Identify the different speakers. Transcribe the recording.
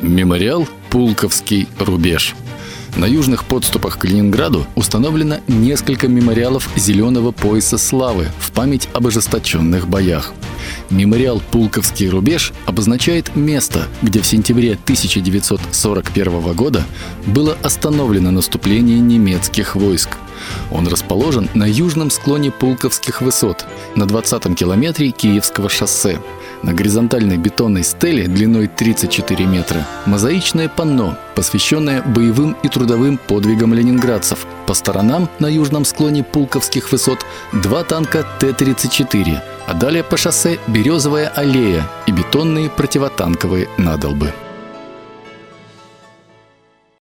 Speaker 1: Мемориал «Пулковский рубеж». На южных подступах к Ленинграду установлено несколько мемориалов зеленого пояса славы в память об ожесточенных боях. Мемориал «Пулковский рубеж» обозначает место, где в сентябре 1941 года было остановлено наступление немецких войск. Он расположен на южном склоне Пулковских высот, на 20-м километре Киевского шоссе. На горизонтальной бетонной стеле длиной 34 метра мозаичное панно, посвященное боевым и трудовым подвигам ленинградцев. По сторонам на южном склоне Пулковских высот два танка Т-34, а далее по шоссе Березовая аллея и бетонные противотанковые надолбы.